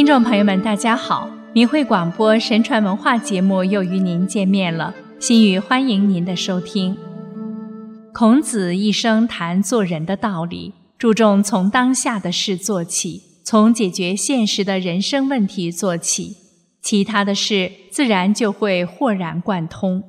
听众朋友们，大家好！明慧广播神传文化节目又与您见面了，心语欢迎您的收听。孔子一生谈做人的道理，注重从当下的事做起，从解决现实的人生问题做起，其他的事自然就会豁然贯通。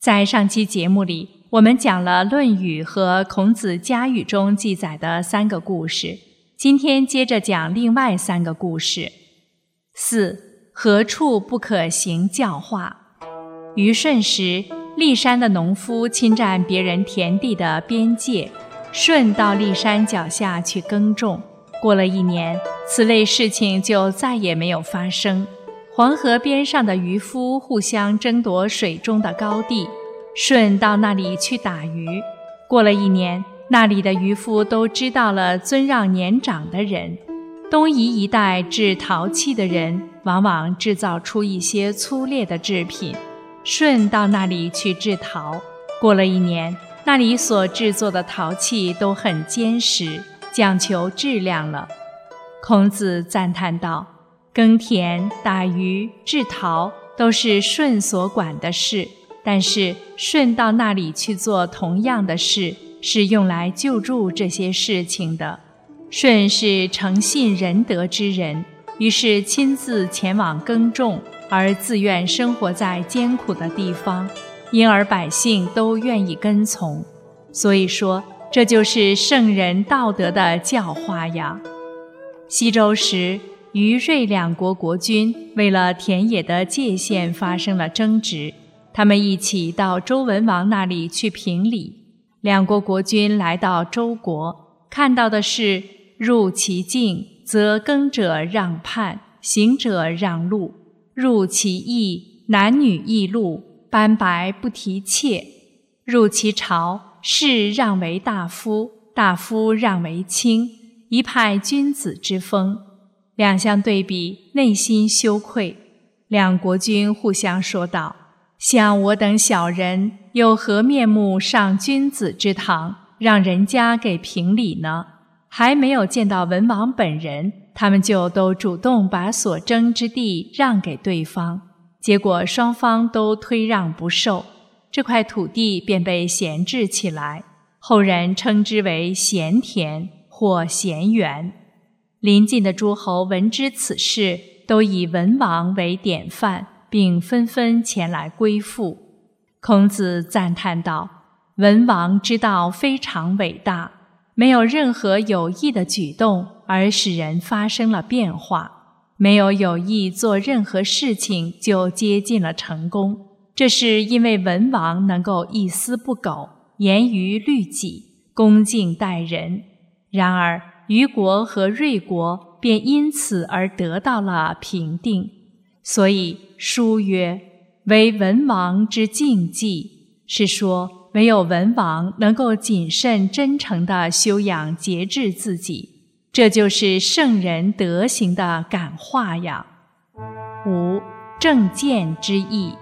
在上期节目里，我们讲了《论语》和孔子家语中记载的三个故事。今天接着讲另外三个故事。四何处不可行教化？虞舜时，骊山的农夫侵占别人田地的边界，舜到骊山脚下去耕种。过了一年，此类事情就再也没有发生。黄河边上的渔夫互相争夺水中的高地，舜到那里去打鱼。过了一年。那里的渔夫都知道了尊让年长的人。东夷一带制陶器的人，往往制造出一些粗劣的制品。舜到那里去制陶，过了一年，那里所制作的陶器都很坚实，讲求质量了。孔子赞叹道：“耕田、打鱼、制陶，都是舜所管的事。但是舜到那里去做同样的事。”是用来救助这些事情的。舜是诚信仁德之人，于是亲自前往耕种，而自愿生活在艰苦的地方，因而百姓都愿意跟从。所以说，这就是圣人道德的教化呀。西周时，虞芮两国国君为了田野的界限发生了争执，他们一起到周文王那里去评理。两国国君来到周国，看到的是入其境，则耕者让畔，行者让路；入其邑，男女异路，斑白不提妾；入其朝，士让为大夫，大夫让为卿，一派君子之风。两相对比，内心羞愧。两国君互相说道。像我等小人，有何面目上君子之堂，让人家给评理呢？还没有见到文王本人，他们就都主动把所争之地让给对方，结果双方都推让不受，这块土地便被闲置起来，后人称之为闲田或闲园。邻近的诸侯闻知此事，都以文王为典范。并纷纷前来归附。孔子赞叹道：“文王之道非常伟大，没有任何有益的举动而使人发生了变化，没有有意做任何事情就接近了成功。这是因为文王能够一丝不苟，严于律己，恭敬待人。然而虞国和芮国便因此而得到了平定。”所以书曰：“为文王之禁忌，是说唯有文王能够谨慎真诚地修养节制自己，这就是圣人德行的感化呀。五正见之意，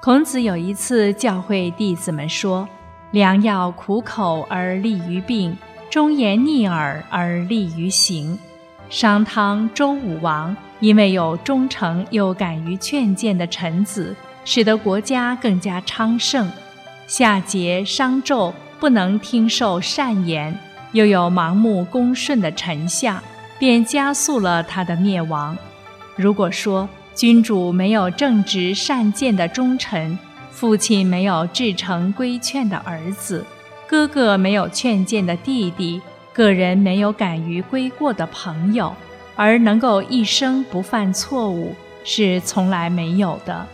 孔子有一次教诲弟子们说：“良药苦口而利于病，忠言逆耳而利于行。”商汤、周武王。因为有忠诚又敢于劝谏的臣子，使得国家更加昌盛。夏桀、商纣不能听受善言，又有盲目恭顺的臣下，便加速了他的灭亡。如果说君主没有正直善谏的忠臣，父亲没有至诚规劝的儿子，哥哥没有劝谏的弟弟，个人没有敢于归过的朋友。而能够一生不犯错误是从来没有的，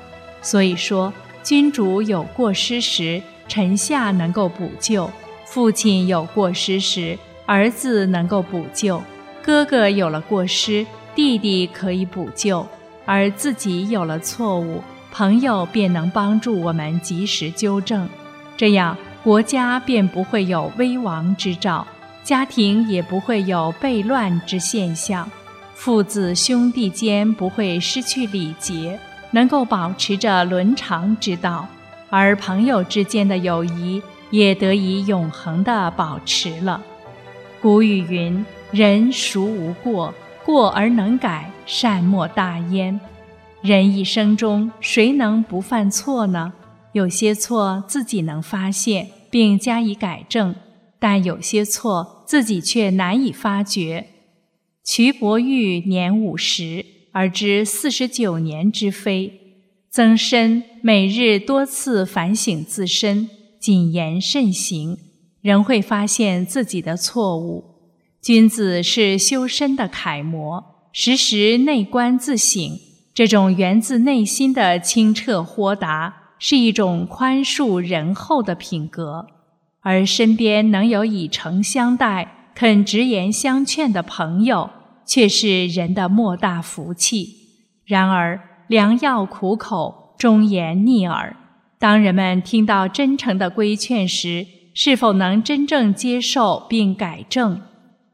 所以说，君主有过失时，臣下能够补救；父亲有过失时，儿子能够补救；哥哥有了过失，弟弟可以补救；而自己有了错误，朋友便能帮助我们及时纠正。这样，国家便不会有危亡之兆，家庭也不会有悖乱之现象。父子兄弟间不会失去礼节，能够保持着伦常之道；而朋友之间的友谊也得以永恒的保持了。古语云：“人孰无过？过而能改，善莫大焉。人一生中，谁能不犯错呢？有些错自己能发现并加以改正，但有些错自己却难以发觉。瞿伯玉年五十，而知四十九年之非。曾参每日多次反省自身，谨言慎行，仍会发现自己的错误。君子是修身的楷模，时时内观自省。这种源自内心的清澈豁达，是一种宽恕仁厚的品格。而身边能有以诚相待、肯直言相劝的朋友，却是人的莫大福气。然而，良药苦口，忠言逆耳。当人们听到真诚的规劝时，是否能真正接受并改正？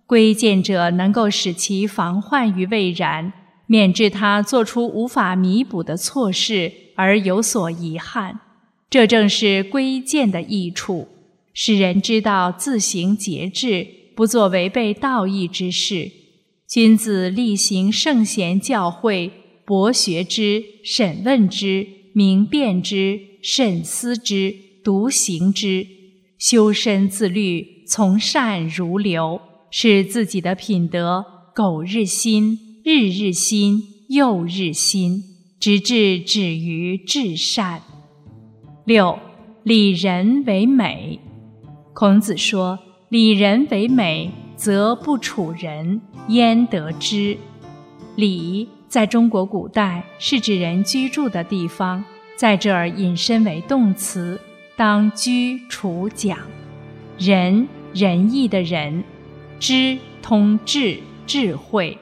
规谏者能够使其防患于未然，免致他做出无法弥补的错事而有所遗憾。这正是规谏的益处，使人知道自行节制，不做违背道义之事。君子力行圣贤教诲。博学之，审问之，明辨之，慎思之，笃行之，修身自律，从善如流，使自己的品德苟日新，日日新，又日新，直至止于至善。六，礼人为美。孔子说：“礼人为美，则不处人，焉得之？”礼。在中国古代，是指人居住的地方，在这儿引申为动词，当居处讲。仁，仁义的仁，知通智智慧。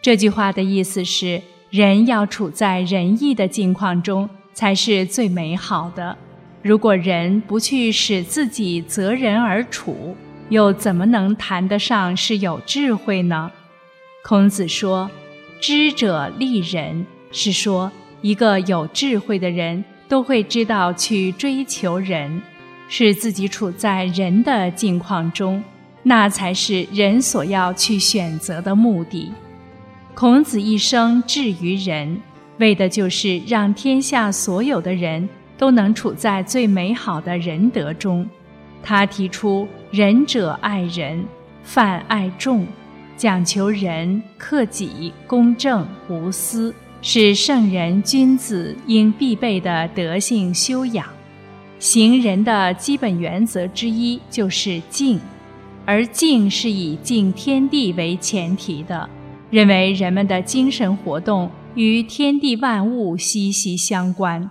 这句话的意思是，人要处在仁义的境况中，才是最美好的。如果人不去使自己择人而处，又怎么能谈得上是有智慧呢？孔子说。知者利人，是说一个有智慧的人都会知道去追求人，使自己处在人的境况中，那才是人所要去选择的目的。孔子一生至于人，为的就是让天下所有的人都能处在最美好的仁德中。他提出仁者爱人，泛爱众。讲求仁、克己、公正、无私，是圣人君子应必备的德性修养。行人的基本原则之一就是敬，而敬是以敬天地为前提的，认为人们的精神活动与天地万物息息相关。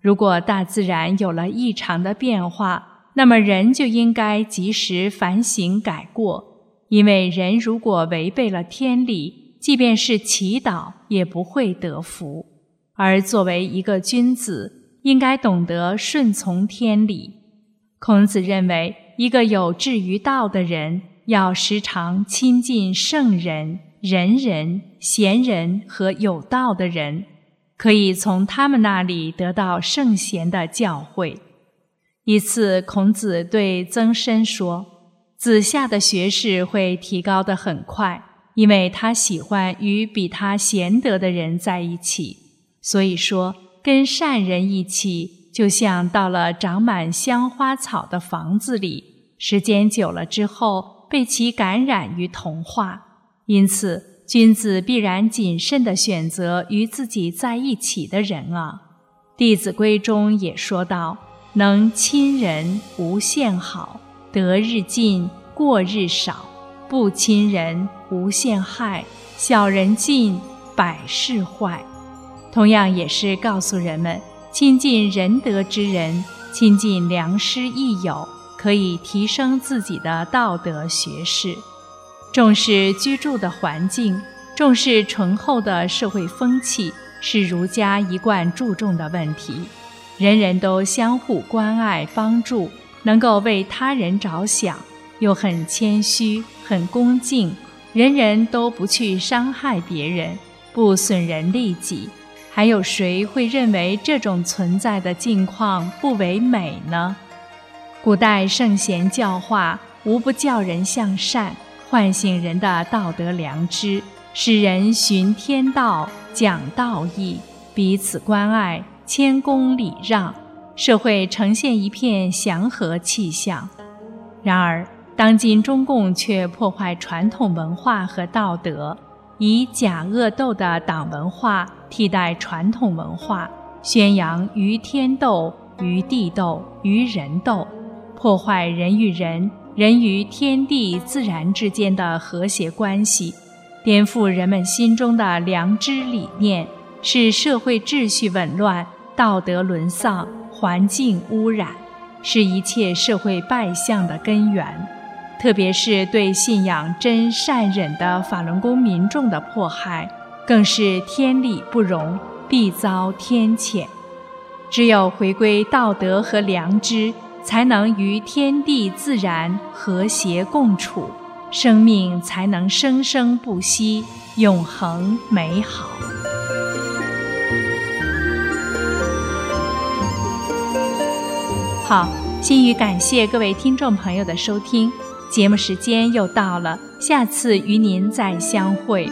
如果大自然有了异常的变化，那么人就应该及时反省改过。因为人如果违背了天理，即便是祈祷也不会得福。而作为一个君子，应该懂得顺从天理。孔子认为，一个有志于道的人，要时常亲近圣人、仁人、贤人和有道的人，可以从他们那里得到圣贤的教诲。一次，孔子对曾参说。子夏的学识会提高得很快，因为他喜欢与比他贤德的人在一起。所以说，跟善人一起，就像到了长满香花草的房子里，时间久了之后，被其感染与同化。因此，君子必然谨慎地选择与自己在一起的人啊。《弟子规》中也说道：“能亲人，无限好。”得日进，过日少；不亲人，无限害；小人进，百事坏。同样也是告诉人们，亲近仁德之人，亲近良师益友，可以提升自己的道德学识。重视居住的环境，重视醇厚的社会风气，是儒家一贯注重的问题。人人都相互关爱帮助。能够为他人着想，又很谦虚、很恭敬，人人都不去伤害别人，不损人利己，还有谁会认为这种存在的境况不为美呢？古代圣贤教化，无不教人向善，唤醒人的道德良知，使人循天道，讲道义，彼此关爱，谦恭礼让，社会呈现一片祥和气象。然而，当今中共却破坏传统文化和道德，以假恶斗的党文化替代传统文化，宣扬与天斗、与地斗、与人斗，破坏人与人、人与天地自然之间的和谐关系，颠覆人们心中的良知理念，使社会秩序紊乱、道德沦丧、环境污染。是一切社会败相的根源，特别是对信仰真善忍的法轮功民众的迫害，更是天理不容，必遭天谴。只有回归道德和良知，才能与天地自然和谐共处，生命才能生生不息，永恒美好。好，心语感谢各位听众朋友的收听，节目时间又到了，下次与您再相会。